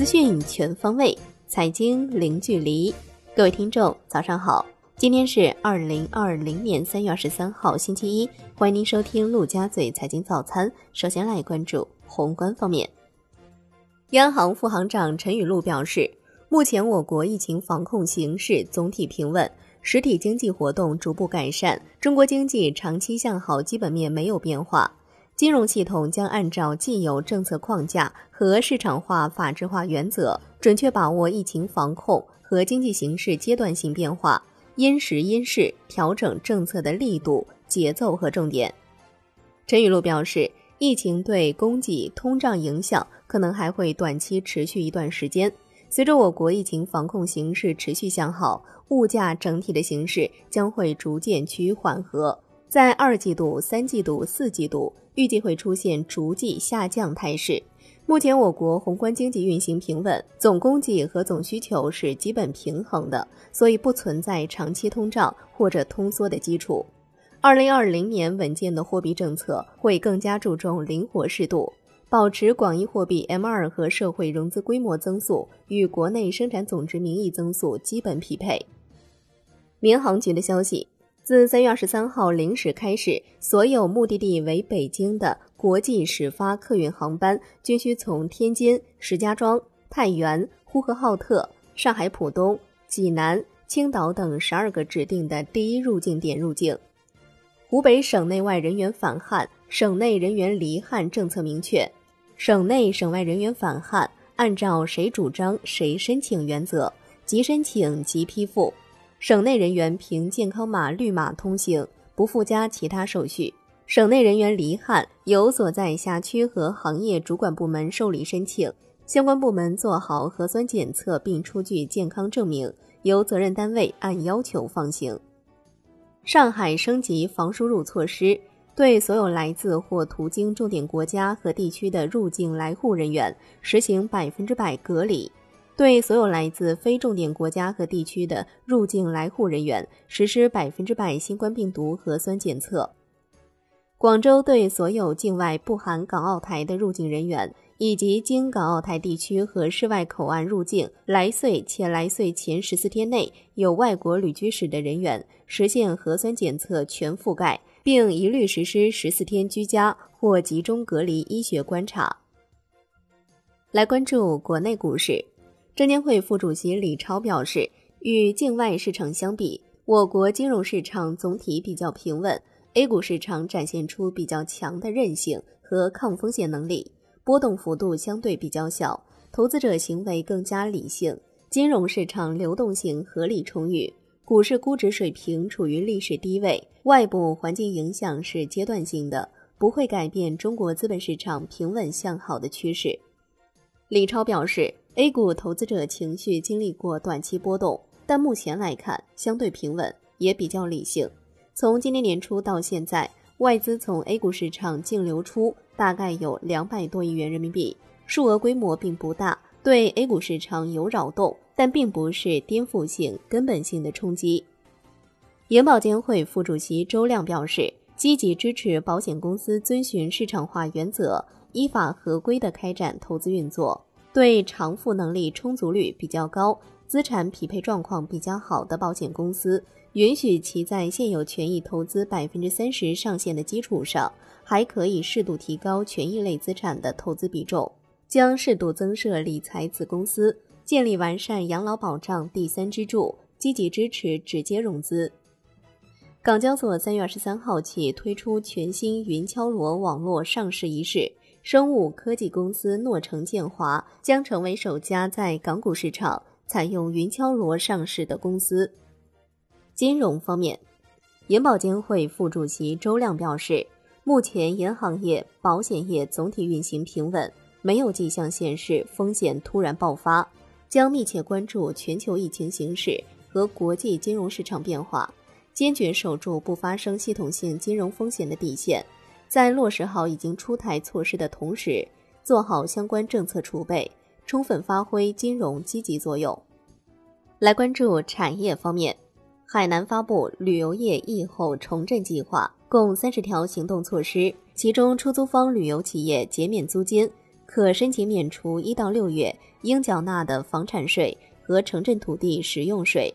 资讯全方位，财经零距离。各位听众，早上好！今天是二零二零年三月二十三号，星期一。欢迎您收听陆家嘴财经早餐。首先来关注宏观方面。央行副行长陈雨露表示，目前我国疫情防控形势总体平稳，实体经济活动逐步改善，中国经济长期向好基本面没有变化。金融系统将按照既有政策框架和市场化、法治化原则，准确把握疫情防控和经济形势阶段性变化，因时因势调整政策的力度、节奏和重点。陈雨露表示，疫情对供给、通胀影响可能还会短期持续一段时间。随着我国疫情防控形势持续向好，物价整体的形势将会逐渐趋于缓和。在二季度、三季度、四季度，预计会出现逐季下降态势。目前我国宏观经济运行平稳，总供给和总需求是基本平衡的，所以不存在长期通胀或者通缩的基础。二零二零年稳健的货币政策会更加注重灵活适度，保持广义货币 M 二和社会融资规模增速与国内生产总值名义增速基本匹配。民航局的消息。自三月二十三号零时开始，所有目的地为北京的国际始发客运航班均需从天津、石家庄、太原、呼和浩特、上海浦东、济南、青岛等十二个指定的第一入境点入境。湖北省内外人员返汉、省内人员离汉政策明确，省内省外人员返汉按照谁主张谁申请原则，即申请即批复。省内人员凭健康码绿码通行，不附加其他手续。省内人员离汉由所在辖区和行业主管部门受理申请，相关部门做好核酸检测并出具健康证明，由责任单位按要求放行。上海升级防输入措施，对所有来自或途经重点国家和地区的入境来沪人员实行百分之百隔离。对所有来自非重点国家和地区的入境来沪人员实施百分之百新冠病毒核酸检测。广州对所有境外（不含港澳台）的入境人员，以及经港澳台地区和市外口岸入境来穗且来穗前十四天内有外国旅居史的人员，实现核酸检测全覆盖，并一律实施十四天居家或集中隔离医学观察。来关注国内股市。证监会副主席李超表示，与境外市场相比，我国金融市场总体比较平稳，A 股市场展现出比较强的韧性和抗风险能力，波动幅度相对比较小，投资者行为更加理性，金融市场流动性合理充裕，股市估值水平处于历史低位，外部环境影响是阶段性的，不会改变中国资本市场平稳向好的趋势。李超表示。A 股投资者情绪经历过短期波动，但目前来看相对平稳，也比较理性。从今年年初到现在，外资从 A 股市场净流出大概有两百多亿元人民币，数额规模并不大，对 A 股市场有扰动，但并不是颠覆性、根本性的冲击。银保监会副主席周亮表示，积极支持保险公司遵循市场化原则，依法合规的开展投资运作。对偿付能力充足率比较高、资产匹配状况比较好的保险公司，允许其在现有权益投资百分之三十上限的基础上，还可以适度提高权益类资产的投资比重，将适度增设理财子公司，建立完善养老保障第三支柱，积极支持直接融资。港交所三月二十三号起推出全新云敲锣网络上市仪式。生物科技公司诺成建华将成为首家在港股市场采用云敲锣上市的公司。金融方面，银保监会副主席周亮表示，目前银行业、保险业总体运行平稳，没有迹象显示风险突然爆发，将密切关注全球疫情形势和国际金融市场变化，坚决守住不发生系统性金融风险的底线。在落实好已经出台措施的同时，做好相关政策储备，充分发挥金融积极作用。来关注产业方面，海南发布旅游业疫后重振计划，共三十条行动措施，其中出租方旅游企业减免租金，可申请免除一到六月应缴纳的房产税和城镇土地使用税。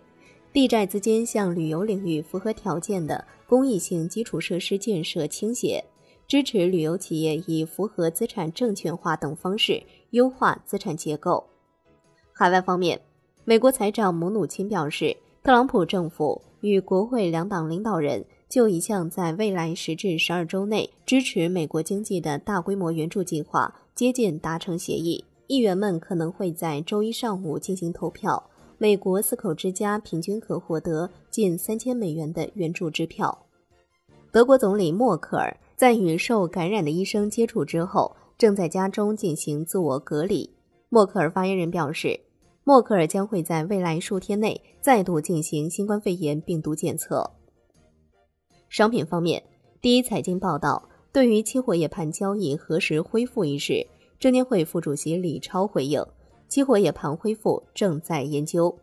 地债资金向旅游领域符合条件的公益性基础设施建设倾斜，支持旅游企业以符合资产证券化等方式优化资产结构。海外方面，美国财长姆努钦表示，特朗普政府与国会两党领导人就一项在未来十至十二周内支持美国经济的大规模援助计划接近达成协议，议员们可能会在周一上午进行投票。美国四口之家平均可获得近三千美元的援助支票。德国总理默克尔在与受感染的医生接触之后，正在家中进行自我隔离。默克尔发言人表示，默克尔将会在未来数天内再度进行新冠肺炎病毒检测。商品方面，第一财经报道，对于期货夜盘交易何时恢复一事，证监会副主席李超回应。期货夜盘恢复正在研究。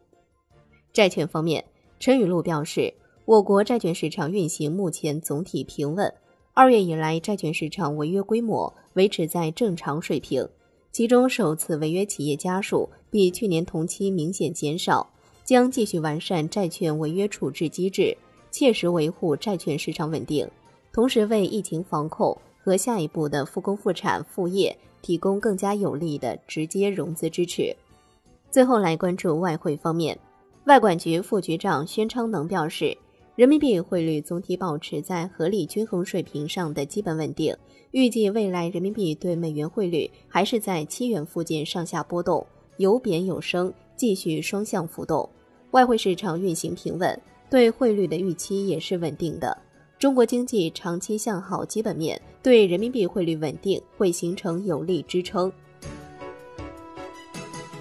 债券方面，陈雨露表示，我国债券市场运行目前总体平稳。二月以来，债券市场违约规模维持在正常水平，其中首次违约企业家数比去年同期明显减少。将继续完善债券违约处置机制，切实维护债券市场稳定，同时为疫情防控和下一步的复工复产复业。提供更加有力的直接融资支持。最后来关注外汇方面，外管局副局长宣昌能表示，人民币汇率总体保持在合理均衡水平上的基本稳定，预计未来人民币对美元汇率还是在七元附近上下波动，有贬有升，继续双向浮动。外汇市场运行平稳，对汇率的预期也是稳定的。中国经济长期向好基本面对人民币汇率稳定会形成有力支撑。